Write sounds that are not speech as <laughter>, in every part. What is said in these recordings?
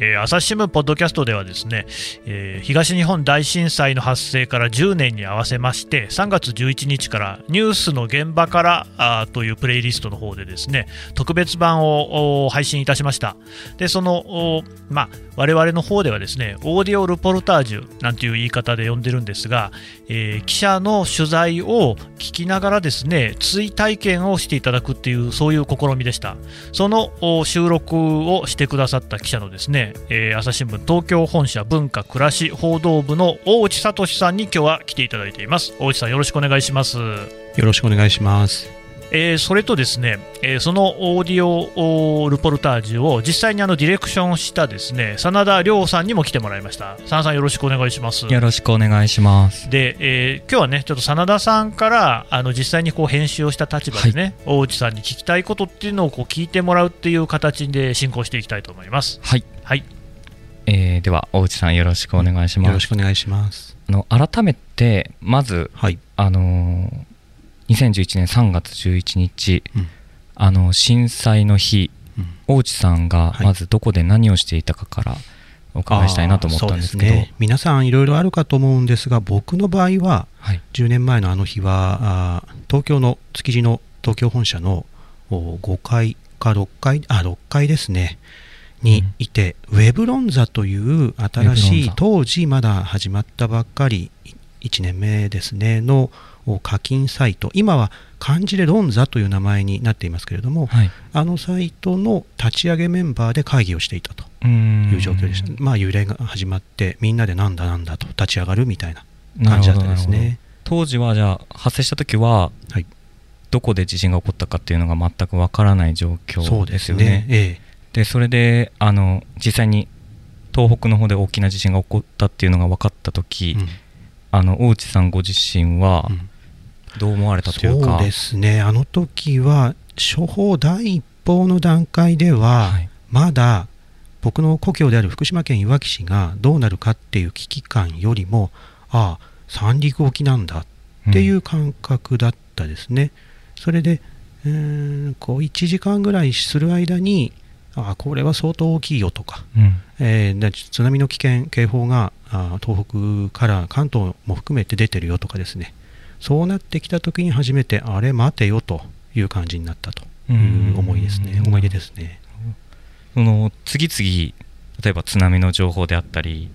えー、朝日新聞ポッドキャストではですね、えー、東日本大震災の発生から10年に合わせまして3月11日からニュースの現場からあというプレイリストの方でですね特別版を配信いたしました。でそのまあ我々の方ではですねオーディオルポルタージュなんていう言い方で呼んでるんですが、えー、記者の取材を聞きながらですね追体験をしていただくっていうそういう試みでした。その収録をしてくださった記者のですねえー、朝日新聞東京本社文化暮らし報道部の大内聡さんに今日は来ていただいています。大内さんよろしくお願いします。よろしくお願いします。えー、それとですね、えー、そのオーディオルポルタージュを実際にあのディレクションしたですね真田亮さんにも来てもらいました。真田さんよろしくお願いします。よろしくお願いします。で、えー、今日はねちょっと真田さんからあの実際にこう編集をした立場でね、はい、大内さんに聞きたいことっていうのをこう聞いてもらうっていう形で進行していきたいと思います。はい、はい。えー、では大内さんよろしくお願いします。よろしくお願いします。あの改めてまず、はい、あの2011年3月11日、うん、あの震災の日、うん、大内さんがまずどこで何をしていたかからお伺いしたいなと思ったんですけど、ね、皆さんいろいろあるかと思うんですが僕の場合は、はい、10年前のあの日はあ東京の築地の東京本社の5階か6階あ6階ですねにいて、うん、ウェブロンザという新しい当時まだ始まったばっかり1年目ですねの課金サイト。今は漢字でロンザという名前になっていますけれども、はい、あのサイトの立ち上げメンバーで会議をしていたという状況でした。まあ揺れが始まってみんなでなんだなんだと立ち上がるみたいな感じだったですね。当時はじゃあ発生した時は、はい、どこで地震が起こったかっていうのが全くわからない状況ですよね。ね。ええでそれであの実際に東北の方で大きな地震が起こったっていうのが分かった時、うん、あの大内さんご自身はどう思われたというか、うん、そうですね。あの時は処方第一報の段階では、はい、まだ僕の故郷である福島県いわき市がどうなるかっていう危機感よりもああ三陸沖なんだっていう感覚だったですね、うん、それで、えー、こう1時間ぐらいする間にあこれは相当大きいよとか、うん、えー、津波の危険警報があ東北から関東も含めて出てるよとかですね。そうなってきた時に初めてあれ待てよという感じになったという思いですね。思い出ですね。その次々例えば津波の情報であったり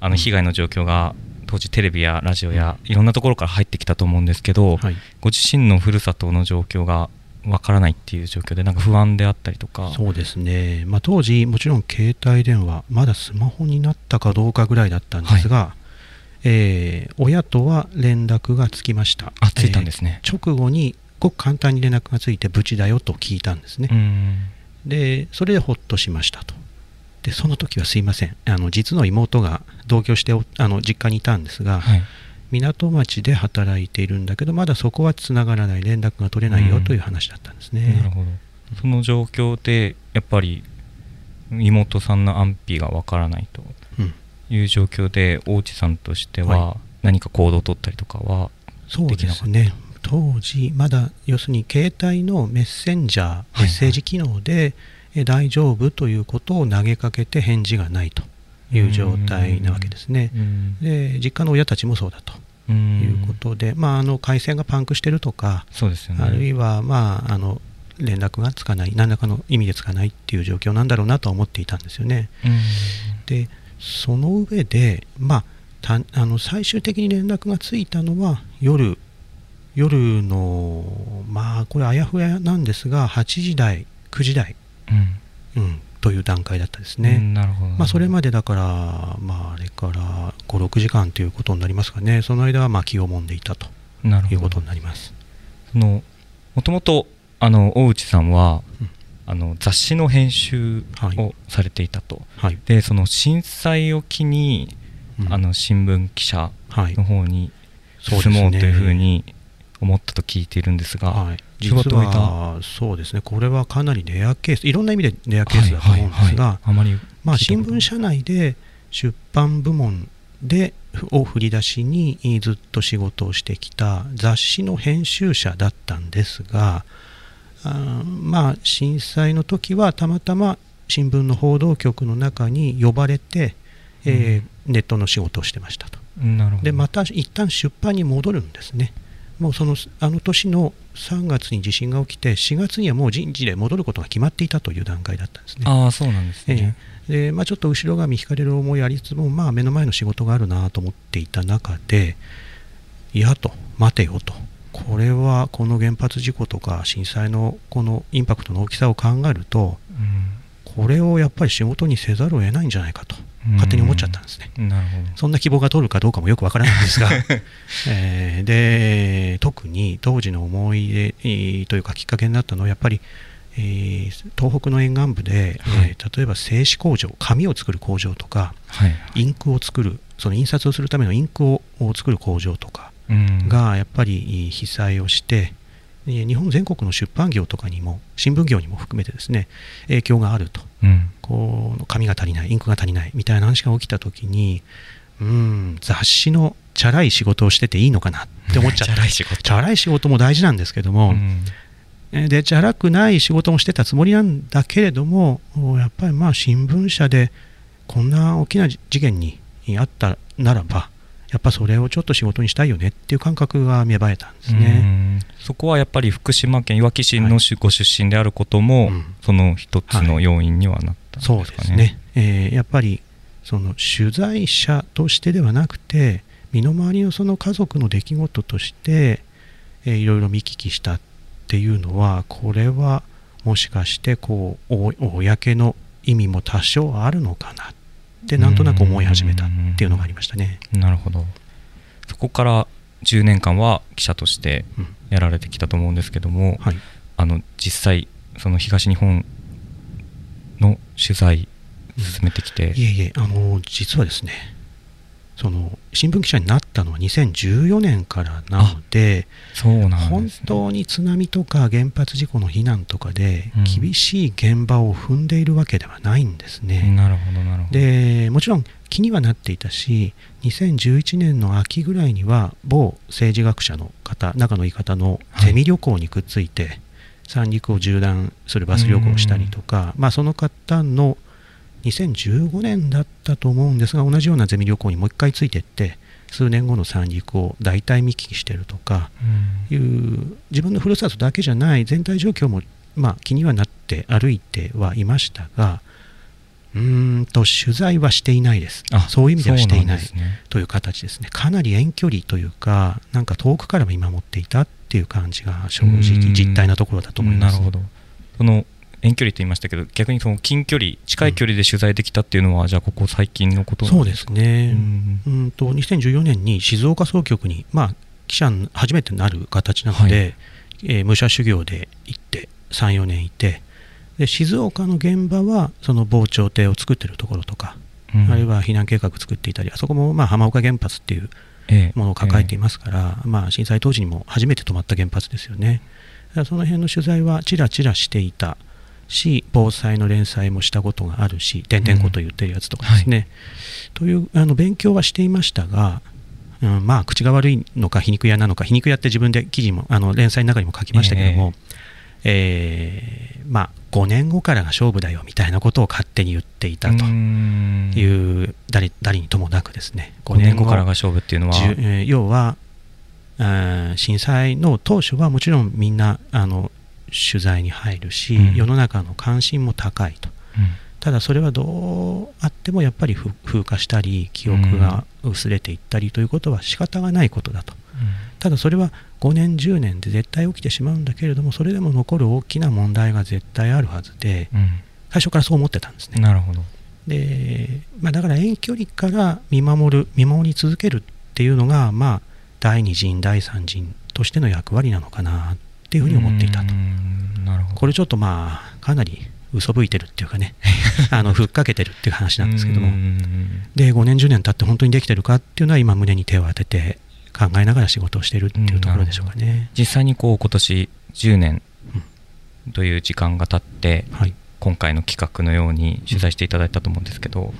あの被害の状況が当時テレビやラジオやいろんなところから入ってきたと思うんですけど、はい、ご自身のふるさとの状況がわからないっていう状況でなんか不安であったりとか。そうですね、まあ、当時もちろん携帯電話まだスマホになったかどうかぐらいだったんですが、はい、えー、親とは連絡がつきました。あついたんですね、えー、直後にごく簡単に連絡がついて無事だよと聞いたんですね。でそれでほっとしましたと。でその時はすいません。あの実の妹が同居してあの実家にいたんですが、はい港町で働いているんだけどまだそこはつながらない連絡が取れないよという話だったんですね、なるほど。その状況でやっぱり妹さんの安否がわからないという状況で、大内さんとしては何か行動を取ったりとかはできなかった、そうですね。当時まだ要するに携帯のメッセンジャーメッセージ機能で、はい、大丈夫ということを投げかけて返事がないという状態なわけですね。で実家の親たちもそうだと。いうことで、まあ、あの回線がパンクしてるとか、そうですよね、あるいは、まあ、あの連絡がつかない、何らかの意味でつかないっていう状況なんだろうなと思っていたんですよね。で、その上で、まあ、たあの最終的に連絡がついたのは夜、夜の、まあ、これ、あやふやなんですが、8時台、9時台、うん、うん、という段階だったですね。なるほど。まあ、それまでだから、まあ、あれから5、6時間ということになりますかね、その間はまあ気をもんでいたということになります。もともとあの大内さんは、うん、あの雑誌の編集をされていたと、はい、でその震災を機に、うん、あの新聞記者の方に進もうというふうに思ったと聞いているんですが、はい、実はそうですね、これはかなりレアケース、いろんな意味でレアケースだと思うんですが、まあ、新聞社内で出版部門でを振り出しにずっと仕事をしてきた雑誌の編集者だったんですがあまあ震災の時はたまたま新聞の報道局の中に呼ばれて、えー、ネットの仕事をしてましたと。でまた一旦出版に戻るんですね。もうそのあの年の3月に地震が起きて4月にはもう人事で戻ることが決まっていたという段階だったんですね。あそうなんですね、えー、でまあ、ちょっと後ろ髪引かれる思いありつつも、まあ、目の前の仕事があるなと思っていた中でいやと待てよと。これはこの原発事故とか震災のこのインパクトの大きさを考えると、うん、これをやっぱり仕事にせざるを得ないんじゃないかと勝手に思っちゃったんですね。なるほど。そんな希望が通るかどうかもよくわからないんですが、<laughs> えー、で特に当時の思い出、えー、というかきっかけになったのはやっぱり、えー、東北の沿岸部で、はい、えー、例えば製紙工場紙を作る工場とか、はい、インクを作るその印刷をするためのインクを作る工場とかがやっぱり被災をして、日本全国の出版業とかにも新聞業にも含めてですね影響があると、うん、こう紙が足りないインクが足りないみたいな話が起きた時にうん雑誌のチャラい仕事をしてていいのかなって思っちゃった。<laughs> チャラい仕事。チャラい仕事も大事なんですけども、うん、でチャラくない仕事もしてたつもりなんだけれどもやっぱりまあ新聞社でこんな大きな事件にあったならばやっぱそれをちょっと仕事にしたいよねっていう感覚が芽生えたんですね。そこはやっぱり福島県いわき市のご出身であることも、はい、その一つの要因にはなったんですかね。はい、そうですね、えー、やっぱりその取材者としてではなくて身の回りのその家族の出来事として、えー、いろいろ見聞きしたっていうのはこれはもしかしてこう公の意味も多少あるのかなってなんとなく思い始めたっていうのがありましたね。なるほど。そこから10年間は記者としてやられてきたと思うんですけども、うんはい、あの実際その東日本の取材進めてきて、うん、いえいえあの実はですねその新聞記者になったのは2014年からなのでそうなん、ね、本当に津波とか原発事故の避難とかで厳しい現場を踏んでいるわけではないんですね。うん、なるほどなるほど。でもちろん気にはなっていたし2011年の秋ぐらいには某政治学者の方中の言い方のゼミ旅行にくっついて、はい、三陸を縦断するバス旅行をしたりとか、まあ、その方の2015年だったと思うんですが同じようなゼミ旅行にもう一回ついていって数年後の三陸を大体見聞きしてるとかいう、うん、自分のふるさとだけじゃない全体状況も、まあ、気にはなって歩いてはいましたがうんと取材はしていないです。そういう意味ではしていない、ね、という形ですね。かなり遠距離というかなんか遠くから見守っていたっていう感じが正直実態なところだと思います。なるほど。その遠距離と言いましたけど逆にその近距離近い距離で取材できたっていうのは、うん、じゃあここ最近のことそうですね、うん、うんと2014年に静岡総局に、まあ、記者初めてなる形なので、はい、えー、武者修行で行って34年いてで静岡の現場はその防潮堤を作ってるところとか、うん、あるいは避難計画作っていたりあそこもまあ浜岡原発っていうものを抱えていますから、ええ、まあ、震災当時にも初めて止まった原発ですよね。その辺の取材はちらちらしていたし防災の連載もしたことがあるし点々こと言ってるやつとかですね、うん。はい、というあの勉強はしていましたが、うん、まあ口が悪いのか皮肉屋なのか皮肉屋って自分で記事もあの連載の中にも書きましたけども、えー、えー、まあ、5年後からが勝負だよみたいなことを勝手に言っていたという誰誰にともなくですね。5年後からが勝負っていうのは、えー、要は震災の当初はもちろんみんなあの取材に入るし、うん、世の中の関心も高いと、うん、ただそれはどうあってもやっぱり風化したり記憶が薄れていったりということは仕方がないことだと、うん、ただそれは5年10年で絶対起きてしまうんだけれどもそれでも残る大きな問題が絶対あるはずで、最初からそう思ってたんですね。なるほど。で、まあ、だから遠距離から見守る見守り続けるっていうのが、まあ、第二陣第三陣としての役割なのかなっていうふうに思っていたと。これちょっとまあかなり嘘吹いてるっていうかね。<laughs> あのふっかけてるっていう話なんですけども。で5年10年経って本当にできてるかっていうのは今胸に手を当てて考えながら仕事をしてるっていうところでしょうかね。実際にこう今年10年という時間が経って、はい、今回の企画のように取材していただいたと思うんですけど、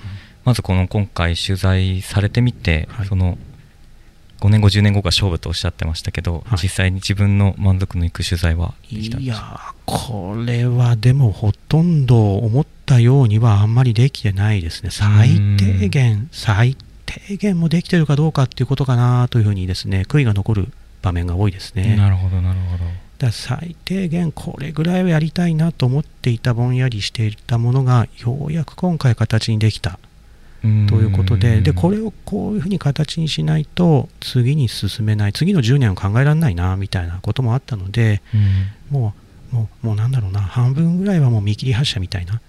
まずこの今回取材されてみて、はい、その5年後10年後が勝負とおっしゃってましたけど、はい、実際に自分の満足のいく取材はできたんでいやこれはでもほとんど思ったようにはあんまりできてないですね。最低限最低限もできてるかどうかっていうことかなというふうにですね悔いが残る場面が多いですね。なるほどなるほど。だ最低限これぐらいはやりたいなと思っていたぼんやりしていたものがようやく今回形にできたということで。でこれをこういうふうに形にしないと次に進めない。次の10年を考えられないなみたいなこともあったので、もうもうもうなんだろうな。半分ぐらいはもう見切り発車みたいな、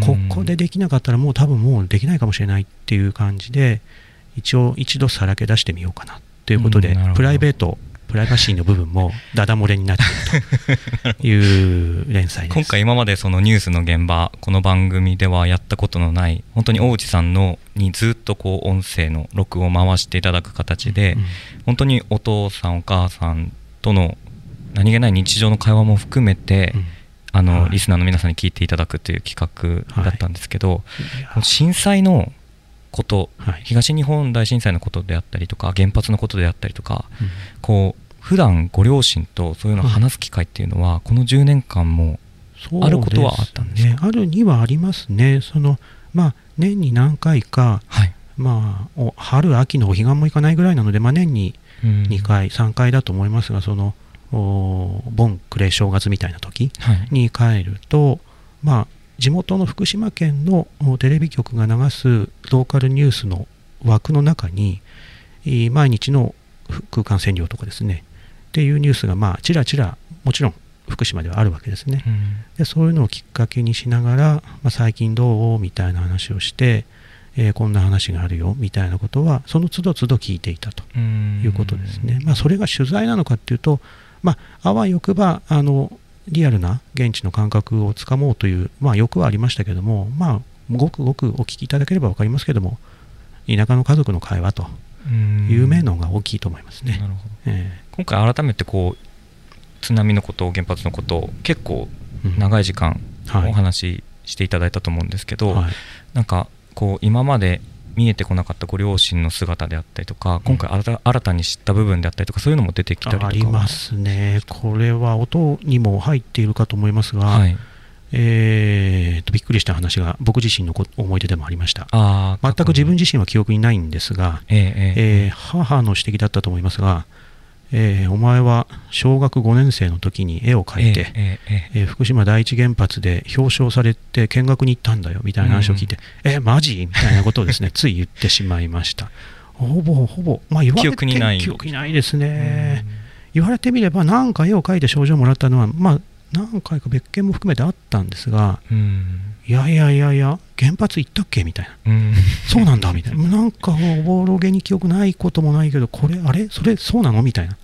ここでできなかったらもう多分もうできないかもしれないっていう感じで一応一度さらけ出してみようかなということで、プライベートプライバシーの部分もダダ漏れになっていると <laughs> いう連載です。今回今までそのニュースの現場この番組ではやったことのない本当に大内さんのにずっとこう音声の録を回していただく形で、うん、本当にお父さんお母さんとの何気ない日常の会話も含めて、うん、あの、はい、リスナーの皆さんに聞いていただくという企画だったんですけど、はい、震災のこと、はい、東日本大震災のことであったりとか原発のことであったりとか、うん、こう普段ご両親とそういうのを話す機会っていうのは、この10年間もあることはあったんですね、あるにはありますね。そのまあ、年に何回か、はい、まあ、春、秋のお彼岸も行かないぐらいなので、まあ、年に2回、3回だと思いますが、その盆暮れ正月みたいな時に帰ると、はい、まあ、地元の福島県のテレビ局が流すローカルニュースの枠の中に、毎日の空間占領とかですね、っていうニュースがまあちらちらもちろん福島ではあるわけですね、うん、でそういうのをきっかけにしながら、まあ、最近どう？みたいな話をして、えー、こんな話があるよみたいなことはその都度都度聞いていたということですね、まあ、それが取材なのかっていうと、まあ、あわよくばあのリアルな現地の感覚をつかもうという、まあ、欲はありましたけども、まあ、ごくごくお聞きいただければ分かりますけども田舎の家族の会話という面のが大きいと思いますね。なるほど。えー、今回改めてこう津波のこと原発のこと結構長い時間お話ししていただいたと思うんですけど、はい、なんかこう今まで見えてこなかったご両親の姿であったりとか、今回新たに知った部分であったりとか、そういうのも出てきたりとか。ありますね、これは音にも入っているかと思いますが、はい、えー、とびっくりした話が僕自身の思い出でもありました。全く自分自身は記憶にないんですが、えー、えー、母の指摘だったと思いますが、えー、お前は小学5年生の時に絵を描いて、えー、えー、福島第一原発で表彰されて見学に行ったんだよみたいな話を聞いて、うん、えマジ？みたいなことをですね <laughs> つい言ってしまいました。ほぼほぼ、まあ、言われて記憶にない記憶にないですね、言われてみれば何か絵を描いて賞状をもらったのはまあ何回か別件も含めてあったんですが、うん、いやいやいやいや、原発行ったっけ？みたいな、うん、そうなんだみたいな、<laughs> なんかおぼろげに記憶ないこともないけど、これ、あれ、それ、そうなの？みたいな。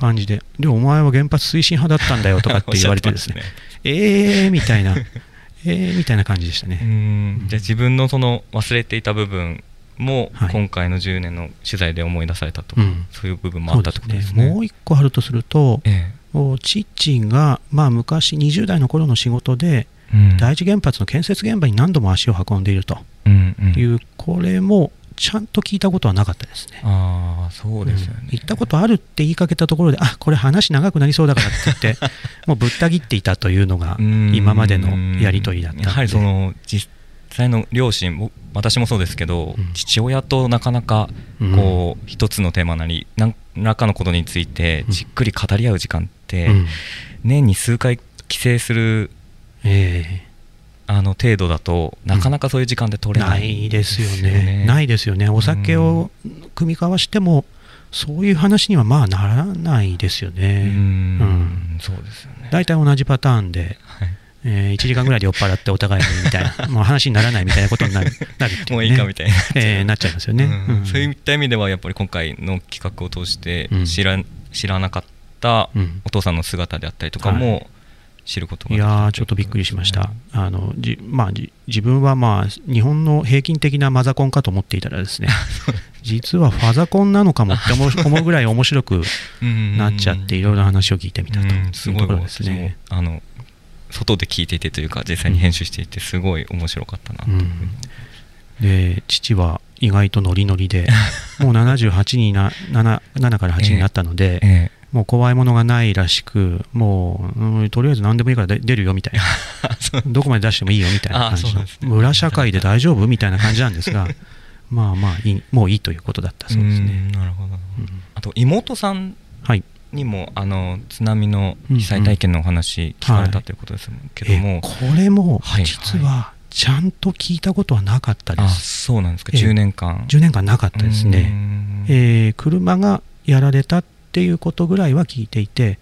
感じで、で、お前は原発推進派だったんだよとかって言われてですね、<laughs> ね。えーみたいな、えーみたいな感じでしたね。じゃあ、自分のその忘れていた部分も、今回の10年の取材で思い出されたと、はい、そういう部分もあったということですね。すね。もう一個あるとすると、ええ。父が、まあ、昔20代の頃の仕事で、うん、第一原発の建設現場に何度も足を運んでいると。いう、うん、これもちゃんと聞いたことはなかったですね。あそうですよね、うん、言ったことあるって言いかけたところで、あこれ話長くなりそうだからって言って、<laughs> もうぶった切っていたというのが、今までのやり取りだったやはりその実際の両親、私もそうですけど、うん、父親となかなかこう、一つのテーマなり、何らかのことについてじっくり語り合う時間って、年に数回帰省する、えー、あの程度だとなかなかそういう時間で取れない、ないですよね。ないですよね。お酒を組み交わしても、そういう話にはまあならないですよね。うん、そうですよね。大体同じパターンで、はい。えー、1時間ぐらいで酔っ払ってお互いにみたいな、<laughs> もう話にならないみたいなことになるなるね、もういいかみたいな、えー、なっちゃいますよね、うん。うん、そういった意味では、やっぱり今回の企画を通して知ら、知らなかったお父さんの姿であったりとかも、知ることが、いやちょっとびっくりしました。あのじまあ、自分は、まあ、日本の平均的なマザコンかと思っていたらですね、<laughs> 実はファザコンなのかもって思う <laughs> ぐらい面白くなっちゃって、いろいろ話を聞いてみたと。いうところですね。あの外で聞いていてというか実際に編集していてすごい面白かったなというふうに、で父は意外とノリノリで <laughs> もう78にな 7, 7から8になったので、ええもう怖いものがないらしく、もう、うん、とりあえず何でもいいから出るよみたいな、<laughs> どこまで出してもいいよみたいな感じの、ね、村社会で大丈夫みたいな感じなんですが、<laughs> まあまあいい、もういいということだった。そうですね。なるほど、うん、あと妹さんにも、はい、あの津波の被災体験のお話聞かれたということですけども、はい、これも実はちゃんと聞いたことはなかったです。はい、そうなんですか、10年間。10年間なかったですね。えー、車がやられたっていうことぐらいは聞いていて、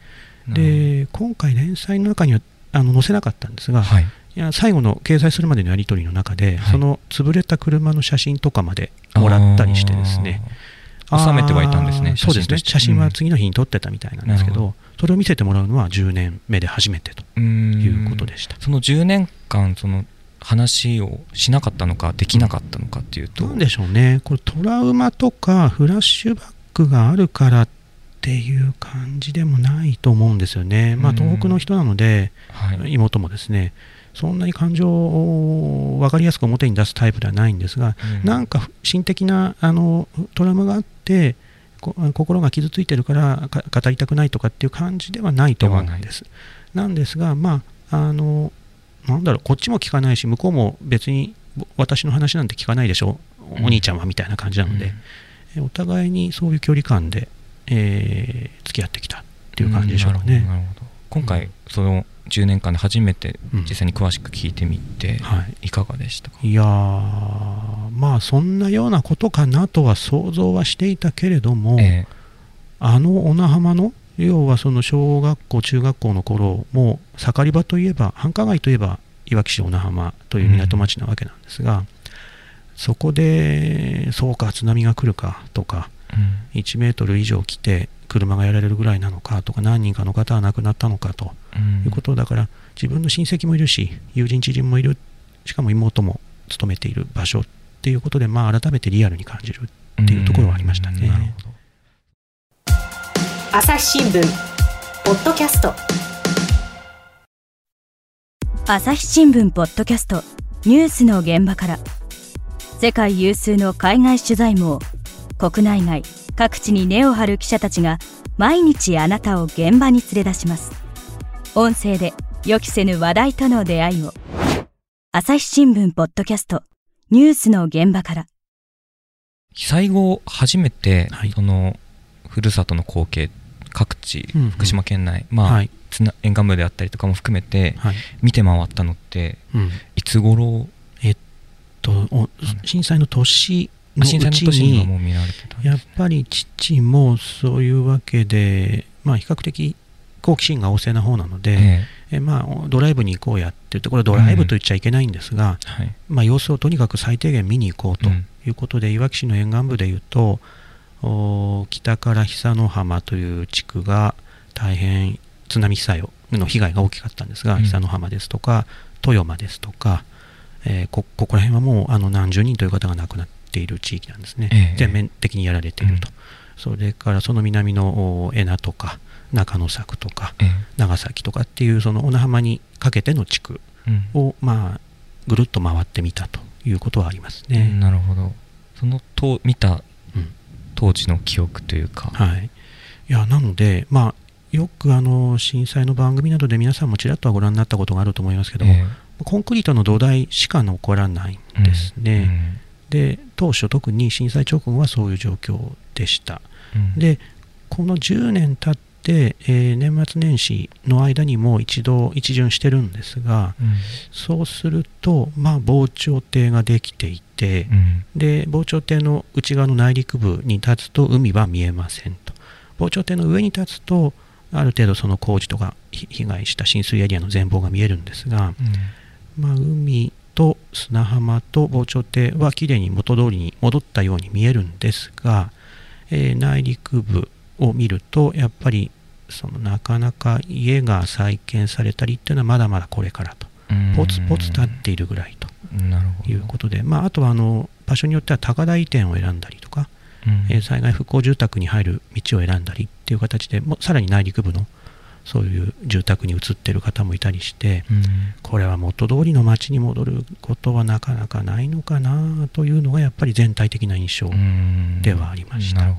で今回、連載の中にはあの載せなかったんですが、はい、いや最後の掲載するまでのやり取りの中で、はい、その潰れた車の写真とかまでもらったりしてですね。収めてはいたんですね、そうですね。写真は次の日に撮ってたみたいなんですけど、うん、それを見せてもらうのは10年目で初めてということでした。その10年間その話をしなかったのかできなかったのかっていうと、なんでしょうね。これトラウマとかフラッシュバックがあるからっっていう感じでもないと思うんですよね。まあ、東北の人なので、はい、妹もですね、そんなに感情を分かりやすく表に出すタイプではないんですが、うん、なんか心的なあのトラウマがあって、心が傷ついてるから語りたくないとかっていう感じではないと思うんです。なんですが、まあ、あの、なんだろう、こっちも聞かないし、向こうも別に私の話なんて聞かないでしょ、お兄ちゃんはみたいな感じなので、うん、お互いにそういう距離感でえー、付き合ってきたっていう感じでしょうかね。今回、その10年間で初めて実際に詳しく聞いてみて、い、かがでしたか？いやまあそんなようなことかなとは想像はしていたけれども、えー、あの小名浜の要はその小学校中学校の頃も盛り場といえば繁華街といえばいわき市小名浜という港町なわけなんですが、うん、そこでそうか津波が来るかとか1メートル以上来て車がやられるぐらいなのかとか何人かの方は亡くなったのかということだから自分の親戚もいるし友人知人もいるしかも妹も勤めている場所っていうことで、まあ、改めてリアルに感じるっていうところはありましたね。朝日新聞ポッドキャスト。朝日新聞ポッドキャストニュースの現場から。世界有数の海外取材網国内外各地に根を張る記者たちが毎日あなたを現場に連れ出します。音声で予期せぬ話題との出会いを。朝日新聞ポッドキャストニュースの現場から。被災後初めて、はい、そのふるさとの光景各地、うんうん、福島県内まあ、はい、沿岸部であったりとかも含めて、はい、見て回ったのって、うん、いつ頃？えっと震災の年のうちにやっぱり父もそういうわけで、まあ、比較的好奇心が旺盛な方なので、ええ。まあ、ドライブに行こうやって言ってこれドライブと言っちゃいけないんですが、うん。はい、まあ、様子をとにかく最低限見に行こうということで、うん、いわき市の沿岸部でいうと北から久野浜という地区が大変津波被災の被害が大きかったんですが、うん、久野浜ですとか豊間ですとか、えー、こここら辺はもうあの何十人という方が亡くなってている地域なんですね、えー、全面的にやられていると、うん、それからその南の恵那とか中野作とか、えー、長崎とかっていうその小名浜にかけての地区を、うん、まあぐるっと回ってみたということはありますね。なるほど。そのと見た当時の記憶というか、はい、いやなので、まあ、よくあの震災の番組などで皆さんもちらっとはご覧になったことがあると思いますけども、えー、コンクリートの土台しか残らないんですね。うんで当初特に震災直後はそういう状況でした、うん、でこの10年経って、えー、年末年始の間にも一度一巡してるんですが、うん、そうすると、まあ、防潮堤ができていて、うん、で防潮堤の内側の内陸部に立つと海は見えませんと。防潮堤の上に立つとある程度その工事とか被害した浸水エリアの全貌が見えるんですが、まあ、海と砂浜と防潮堤はきれいに元通りに戻ったように見えるんですが、えー、内陸部を見るとやっぱりそのなかなか家が再建されたりっていうのはまだまだこれからと。ポツポツ立っているぐらいということで、まあ、あとはあの場所によっては高台移転を選んだりとか、えー、災害復興住宅に入る道を選んだりっていう形でもさらに内陸部のそういう住宅に移ってる方もいたりして、うん、これは元通りの街に戻ることはなかなかないのかなというのがやっぱり全体的な印象ではありました。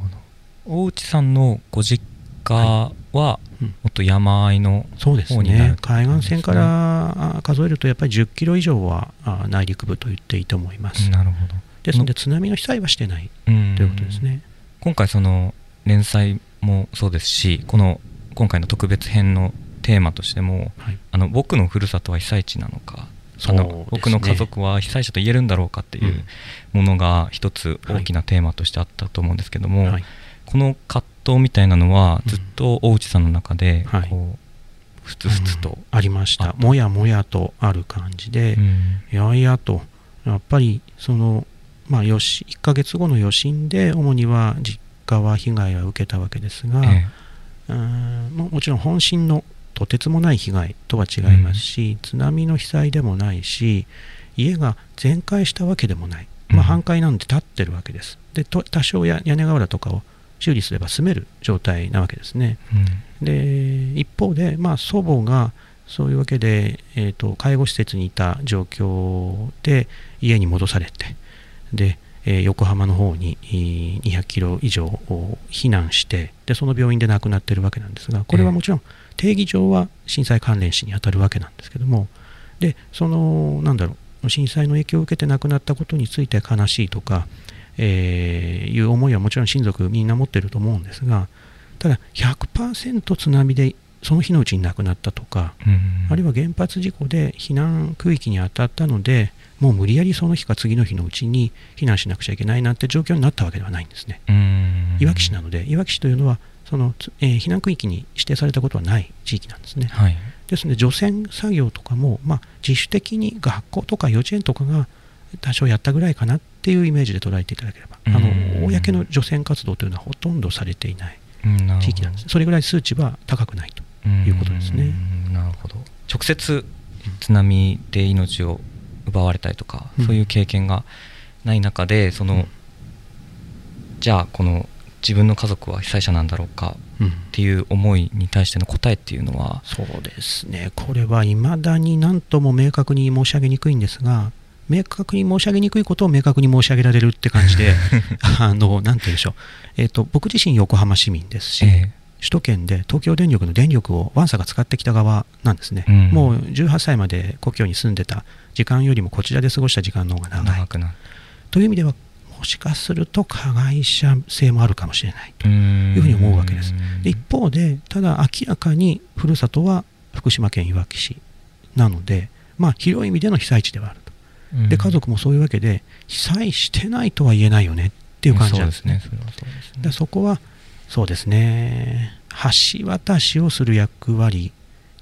大内さんのご実家は、もっと山あいのそうですね。海岸線から数えるとやっぱり10キロ以上は内陸部と言っていいと思います。なるほど。ですので津波の被災はしてないということですね。今回その連載もそうですしこの今回の特別編のテーマとしても、はい、あの僕のふるさとは被災地なのかあの、ね、僕の家族は被災者と言えるんだろうかっていうものが一つ大きなテーマとしてあったと思うんですけども、はい、この葛藤みたいなのはずっと大内さんの中でこう、はい、ふつふつと、うん、ありました。もやもやとある感じで、うん、いやいやとやっぱりそのまあよし1ヶ月後の余震で主には実家は被害は受けたわけですが、ええ、うんもちろん本震のとてつもない被害とは違いますし、うん、津波の被災でもないし家が全壊したわけでもない、まあ、半壊なんで立ってるわけです。で多少屋根瓦とかを修理すれば住める状態なわけですね。うん、で一方で、まあ、祖母がそういうわけで、えーと、介護施設にいた状況で家に戻されてで、えー、横浜の方に200キロ以上避難してでその病院で亡くなっているわけなんですがこれはもちろん定義上は震災関連死に当たるわけなんですけどもでそのなんだろう震災の影響を受けて亡くなったことについて悲しいとかえー、いう思いはもちろん親族みんな持ってると思うんですがただ100%津波でその日のうちに亡くなったとか、うん、あるいは原発事故で避難区域に当たったのでもう無理やりその日か次の日のうちに避難しなくちゃいけないなんて状況になったわけではないんですね。うん、いわき市なのでいわき市というのはその、えー、避難区域に指定されたことはない地域なんですね。はい、ですので除染作業とかも、まあ、自主的に学校とか幼稚園とかが多少やったぐらいかなっていうイメージで捉えていただければ、あの公の除染活動というのはほとんどされていない地域なんです、それぐらい数値は高くないということですね。なるほど。直接津波で命を奪われたりとか、そういう経験がない中でその、じゃあこの自分の家族は被災者なんだろうかっていう思いに対しての答えっていうのは、そうですね。これはいまだに何とも明確に申し上げにくいんですが明確に申し上げにくいことを明確に申し上げられるって感じで、<laughs> あのなんて言うんでしょう、えーと、僕自身、横浜市民ですし、えー、首都圏で東京電力の電力をワンサが使ってきた側なんですね、うん、もう18歳まで故郷に住んでた時間よりもこちらで過ごした時間の方が長い。という意味では、もしかすると加害者性もあるかもしれないというふうに思うわけです。で一方で、ただ明らかにふるさとは福島県いわき市なので、まあ、広い意味での被災地ではある。で家族もそういうわけで被災してないとは言えないよねっていう感じなんですね。そそこはそうですね。橋渡しをする役割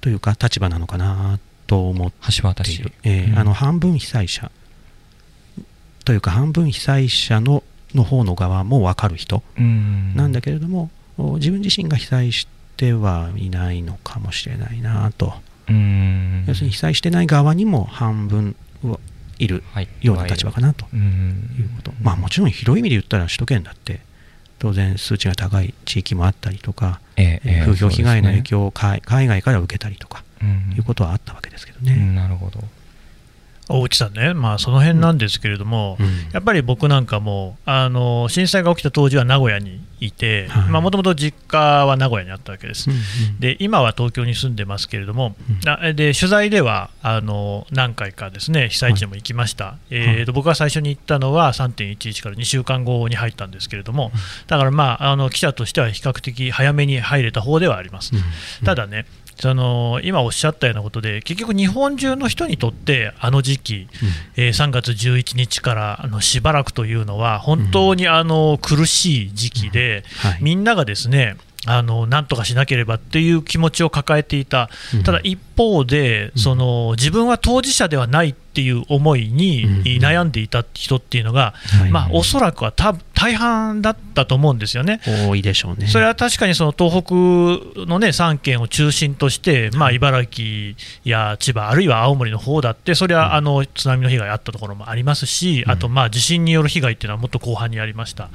というか立場なのかなと思って。橋渡し、えー、うん、あの半分被災者というか半分被災者のの方の側も分かる人なんだけれども、自分自身が被災してはいないのかもしれないなと。要するに被災してない側にも半分いるような立場かなということ、まあ、もちろん広い意味で言ったら首都圏だって当然数値が高い地域もあったりとか、ええ風評被害の影響を海外から受けたりとか、いうことはあったわけですけどね。なるほど大内さんね、まあ、その辺なんですけれども、うん、やっぱり僕なんかもあの震災が起きた当時は名古屋にいて、もともと実家は名古屋にあったわけです、うんうん、で今は東京に住んでますけれども、うん、で取材ではあの何回かですね被災地にも行きました、はい、えーと、僕が最初に行ったのは3.11から2週間後に入ったんですけれども、だから、まあ、あの記者としては比較的早めに入れた方ではあります。ただねその今おっしゃったようなことで結局、日本中の人にとってあの時期、うん、えー、3月11日からあのしばらくというのは本当にあの苦しい時期で、みんながですねあのなんとかしなければっていう気持ちを抱えていた、ただ一方で、その自分は当事者ではないっていう思いに悩んでいた人っていうのが、まあ、おそらくは多大半だったと思うんですよね。多いでしょうね。それは確かにその東北の、ね、3県を中心として、まあ、茨城や千葉、あるいは青森の方だって、それはあの津波の被害あったところもありますし、あとまあ地震による被害っていうのはもっと後半にありました。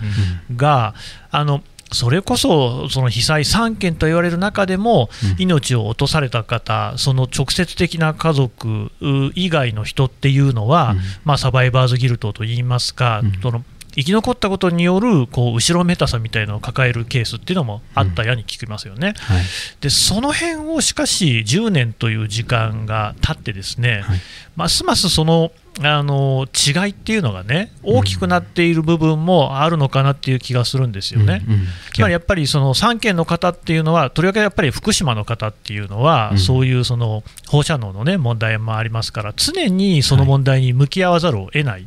があのそれこそその被災3件と言われる中でも、命を落とされた方、その直接的な家族以外の人っていうのは、まあ、サバイバーズギルトといいますか、その生き残ったことによるこう後ろめたさみたいなのを抱えるケースっていうのもあったやに聞きますよね、うんはい、でその辺をしかし10年という時間が経ってですね、はい、ますますそのあの違いっていうのがね大きくなっている部分もあるのかなっていう気がするんですよね。うんうん、つまりやっぱりその3県の方っていうのはとりわけやっぱり福島の方っていうのは、うん、そういうその放射能のね問題もありますから常にその問題に向き合わざるを得ない。はい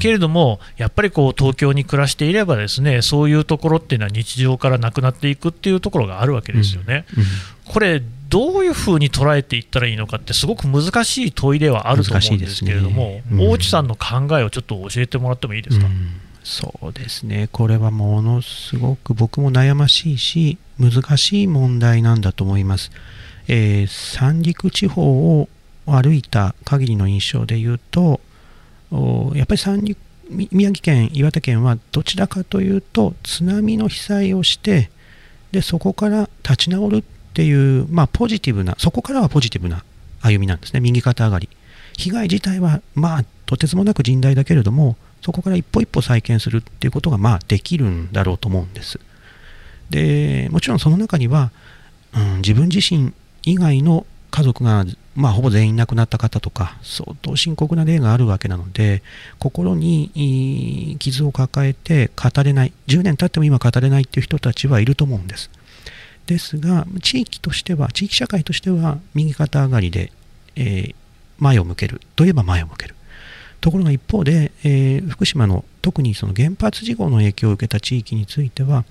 けれども、やっぱりこう東京に暮らしていれば、ですねそういうところっていうのは日常からなくなっていくっていうところがあるわけですよね。これどういうふうに捉えていったらいいのかって、すごく難しい問いではあると思うんですけれども、ねうん、大内さんの考えをちょっと教えてもらってもいいですか？うん、そうですね、これはものすごく僕も悩ましいし、難しい問題なんだと思います。えー、三陸地方を歩いた限りの印象で言うと、やっぱり三陸宮城県、岩手県はどちらかというと津波の被災をしてでそこから立ち直るっていう、まあ、ポジティブな、そこからはポジティブな歩みなんですね、右肩上がり。被害自体は、まあ、とてつもなく甚大だけれども、そこから一歩一歩再建するっていうことが、まあ、できるんだろうと思うんです。で、もちろんその中には、うん、自分自身以外の家族が、まあ、ほぼ全員亡くなった方とか、相当深刻な例があるわけなので、心に傷を抱えて語れない、10年経っても今語れないっていう人たちはいると思うんです。ですが、地域としては、地域社会としては、右肩上がりで、えー、前を向けるといえば前を向ける。ところが一方で、えー、福島の特にその原発事故の影響を受けた地域については、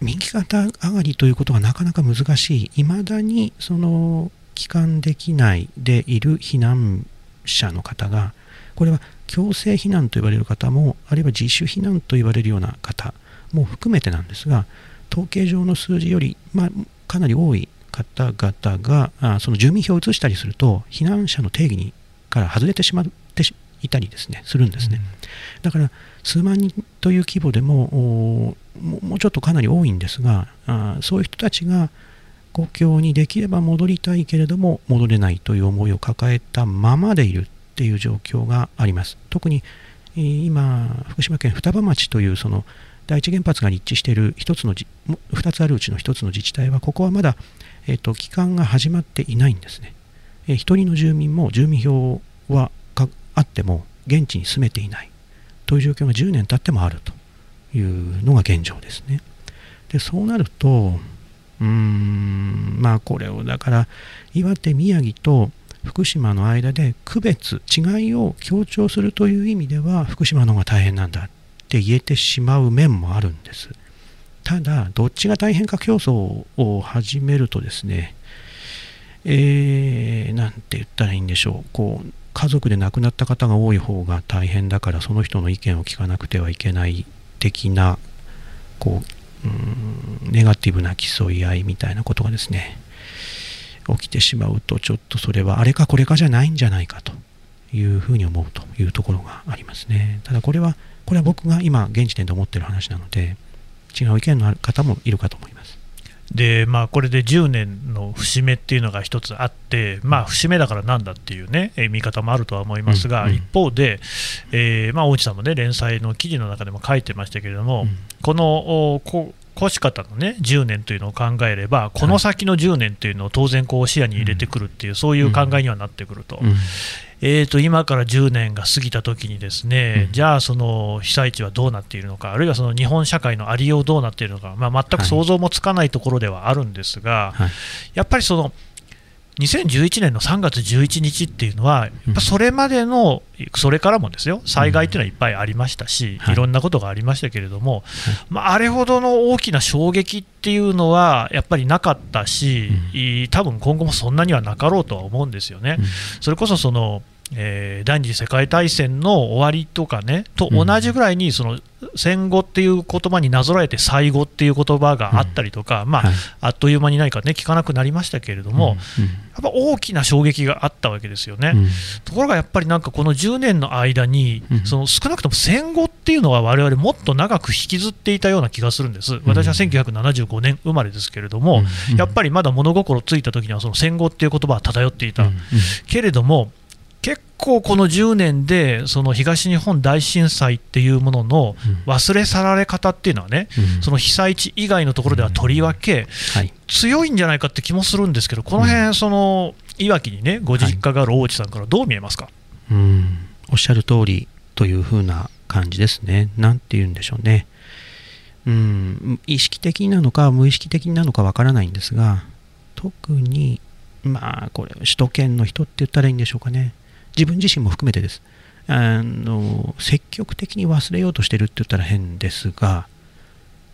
右肩上がりということがなかなか難しい、いまだにその帰還できないでいる避難者の方が、これは強制避難と言われる方も、あるいは自主避難と言われるような方も含めてなんですが、統計上の数字より、まあ、かなり多い方々があその住民票を移したりすると避難者の定義にから外れてしまっていたりですねするんですね、うん、だから数万人という規模でももうちょっとかなり多いんですがあそういう人たちが故郷にできれば戻りたいけれども戻れないという思いを抱えたままでいるっていう状況があります。特に今福島県双葉町というその第一原発が立地している1つの2つあるうちの1つの自治体はここはまだ、えーと、期間が始まっていないんですね、えー、1人の住民も住民票はあっても現地に住めていない。という状況が10年経ってもあるというのが現状ですね。でそうなるとうーんまあこれをだから岩手宮城と福島の間で区別違いを強調するという意味では福島の方が大変なんだ。って言えてしまう面もあるんです。ただ、どっちが大変か競争を始めるとですね、えー、なんて言ったらいいんでしょう、こう、家族で亡くなった方が多い方が大変だから、その人の意見を聞かなくてはいけない的な、こう、うんネガティブな競い合いみたいなことがですね、起きてしまうと、ちょっとそれはあれかこれかじゃないんじゃないかというふうに思うというところがありますね。ただこれはこれは僕が今現時点で思っている話なので違う意見のある方もいるかと思います。でまあ、これで10年の節目っていうのが一つあって、まあ、節目だからなんだっていうね、え見方もあるとは思いますが、うんうん、一方で、えー、まあ、大内さんもね、連載の記事の中でも書いてましたけれども、うん、このこ越し方のね10年というのを考えれば、この先の10年というのを当然こう視野に入れてくるっていう、そういう考えにはなってくると。えーと、今から10年が過ぎたときにですね、うん、じゃあその被災地はどうなっているのかあるいはその日本社会のありようどうなっているのか、まあ、全く想像もつかないところではあるんですが、はい、やっぱりその2011年の3月11日っていうのは、やっぱそれまでの、それからもですよ、災害っていうのはいっぱいありましたし、い。ろんなことがありましたけれども、まあ、あれほどの大きな衝撃っていうのは、やっぱりなかったし、多分今後もそんなにはなかろうとは思うんですよね。それこそそのえー、第二次世界大戦の終わりとかね、と同じぐらいにその戦後っていう言葉になぞらえて最後っていう言葉があったりとか、うん、まあ、はい、あっという間に何かね、聞かなくなりましたけれども、うん。うん、やっぱ大きな衝撃があったわけですよね。ところがやっぱりなんかこの10年の間に、その少なくとも戦後っていうのは、われわれもっと長く引きずっていたような気がするんです、私は1975年生まれですけれども、やっぱりまだ物心ついた時には、その戦後っていう言葉は漂っていた。けれども結構この10年でその東日本大震災っていうものの忘れ去られ方っていうのはね、うん、その被災地以外のところではとりわけ強いんじゃないかって気もするんですけど、この辺そのいわきにねご実家がある大内さんからどう見えますか、はい、うん。おっしゃる通りというふうな感じですね。なんて言うんでしょうね。うん、意識的なのか無意識的なのかわからないんですが、特に、まあ、これ、首都圏の人って言ったらいいんでしょうかね。自分自身も含めてです。あの積極的に忘れようとしてるって言ったら変ですが、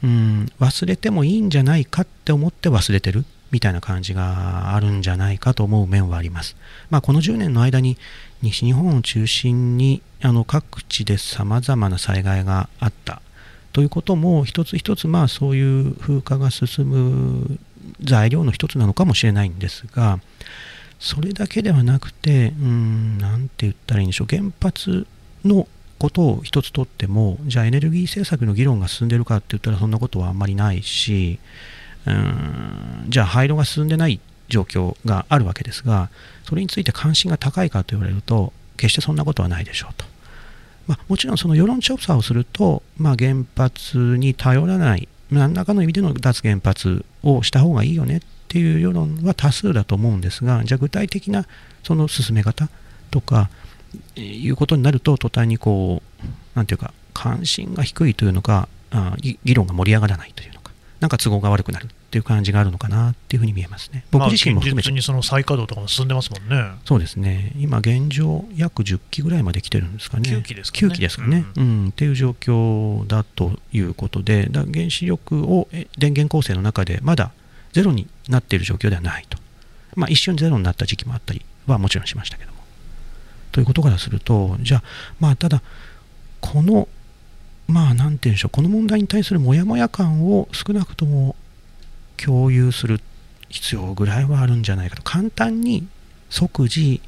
うん、忘れてもいいんじゃないかって思って忘れてるみたいな感じがあるんじゃないかと思う面はあります。まあ、この10年の間に西日本を中心にあの各地で様々な災害があったということも一つ一つまあそういう風化が進む材料の一つなのかもしれないんですが、それだけではなくて、うん、なて言ったらいいんでしょう、原発のことを一つとっても、じゃあエネルギー政策の議論が進んでるかって言ったらそんなことはあんまりないし、うん、じゃあ廃炉が進んでない状況があるわけですが、それについて関心が高いかと言われると、決してそんなことはないでしょうと。まあ、もちろんその世論調査をすると、まあ、原発に頼らない、何らかの意味での脱原発をした方がいいよねっていう世論は多数だと思うんですが、じゃあ具体的なその進め方とか、いうことになると、途端にこう、なんていうか、関心が低いというのか、あ議論が盛り上がらないというのか、なんか都合が悪くなるっていう感じがあるのかなっていうふうに見えますね。僕自身も含めて。にその再稼働とかも進んでますもんね。そうですね。今現状約10機ぐらいまで来てるんですかね。9機ですかね。9機ですかね。うん、うん、っていう状況だということで、だ原子力を電源構成の中でまだゼロになっている状況ではないと。まあ、一瞬ゼロになった時期もあったりはもちろんしましたけども。ということからすると、じゃあ、まあ、ただ、この、まあ、なんて言うんでしょう、この問題に対するモヤモヤ感を少なくとも共有する必要ぐらいはあるんじゃないかと。簡単に即時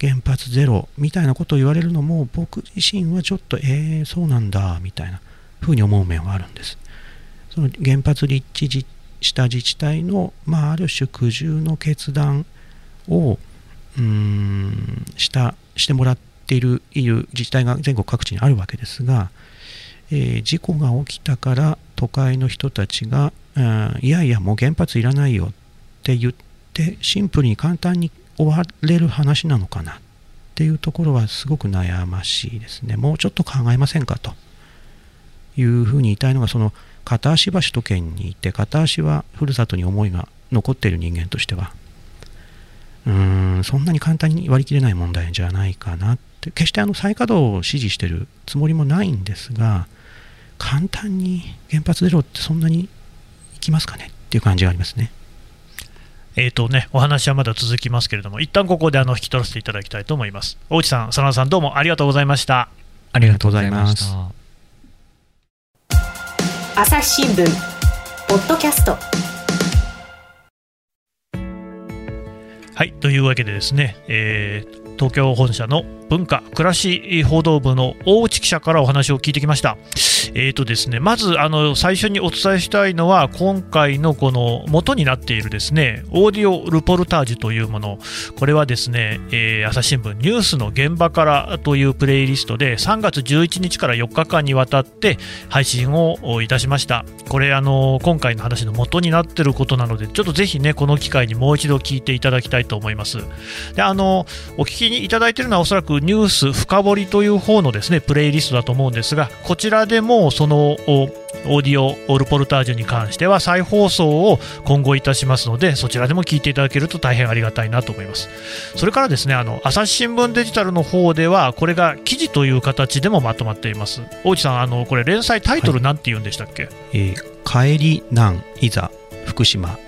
原発ゼロみたいなことを言われるのも、僕自身はちょっと、えー、そうなんだ、みたいなふうに思う面はあるんです。その原発立地した自治体の、まあ、ある種苦渋の決断をうんしたしてもらっているいる自治体が全国各地にあるわけですが、えー、事故が起きたから都会の人たちが、うんいやいやもう原発いらないよって言ってシンプルに簡単に終われる話なのかなっていうところはすごく悩ましいですね。もうちょっと考えませんかというふうに言いたいのがその片足橋都県にいて片足はふるさとに思いが残っている人間としてはうーんそんなに簡単に割り切れない問題じゃないかなって決してあの再稼働を支持してるつもりもないんですが簡単に原発ゼロってそんなにいきますかねっていう感じがありますね。えーとね、お話はまだ続きますけれども、一旦ここであの引き取らせていただきたいと思います。大内さん、佐野さん、どうもありがとうございました。ありがとうございます。朝日新聞ポッドキャスト。はいというわけでですね、えー、東京本社の文化暮らし報道部の大内記者からお話を聞いてきました。えーとですね、まずあの最初にお伝えしたいのは今回のこの元になっているですねオーディオルポルタージュというもの。これはですね、えー、朝日新聞ニュースの現場からというプレイリストで3月11日から4日間にわたって配信をいたしました。これあの今回の話の元になっていることなのでちょっとぜひねこの機会にもう一度聞いていただきたいと思います。であのお聞きいただいているのはおそらくニュース深掘りという方のですねプレイリストだと思うんですがこちらでもそのオーディオオルポルタージュに関しては再放送を今後いたしますのでそちらでも聞いていただけると大変ありがたいなと思います。それからですねあの朝日新聞デジタルの方ではこれが記事という形でもまとまっています。大内さんあのこれ連載タイトルなんて言うんでしたっけ、はい、えー、帰り南いざ福島へ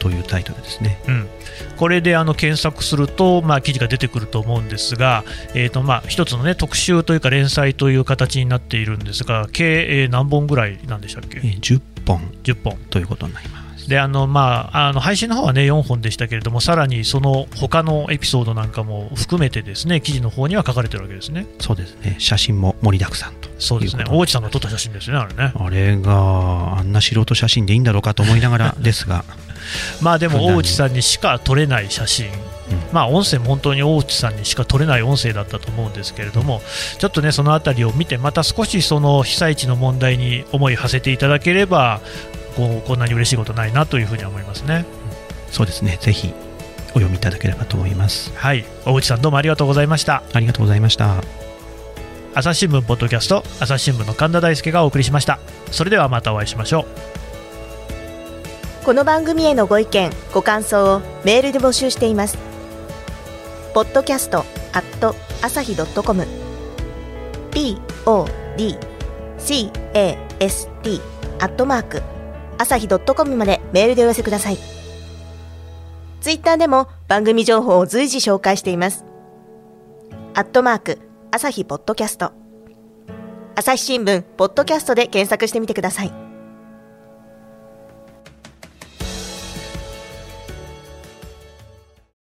というタイトルですね。うん、これであの検索すると、まあ、記事が出てくると思うんですが、えーとまあ、一つの、ね、特集というか連載という形になっているんですが計、えー、何本ぐらいなんでしたっけ、えー、10本 ,10 本。ということになります。であのまあ、あの配信の方はね4本でしたけれども、さらにその他のエピソードなんかも含めて、ですね記事の方には書かれてるわけですね。そうですね、写真も盛りだくさんと。そうですね、大内さんが撮った写真ですね、あれね。あれがあんな素人写真でいいんだろうかと思いながらですが。<laughs> まあでも大内さんにしか撮れない写真、うん、まあ音声も本当に大内さんにしか撮れない音声だったと思うんですけれども、ちょっとね、そのあたりを見て、また少しその被災地の問題に思い馳せていただければ、こうこんなに嬉しいことないなというふうに思いますね。そうですね。ぜひお読みいただければと思います。はい。大内さんどうもありがとうございました。ありがとうございました。朝日新聞ポッドキャスト朝日新聞の神田大輔がお送りしました。それではまたお会いしましょうこの番組へのご意見ご感想をメールで募集しています。ポッドキャストアット朝日ドットコム。podcast アットマーク朝日ドットコムまでメールでお寄せください。ツイッターでも番組情報を随時紹介しています。アットマーク朝日ポッドキャスト。朝日新聞ポッドキャストで検索してみてください。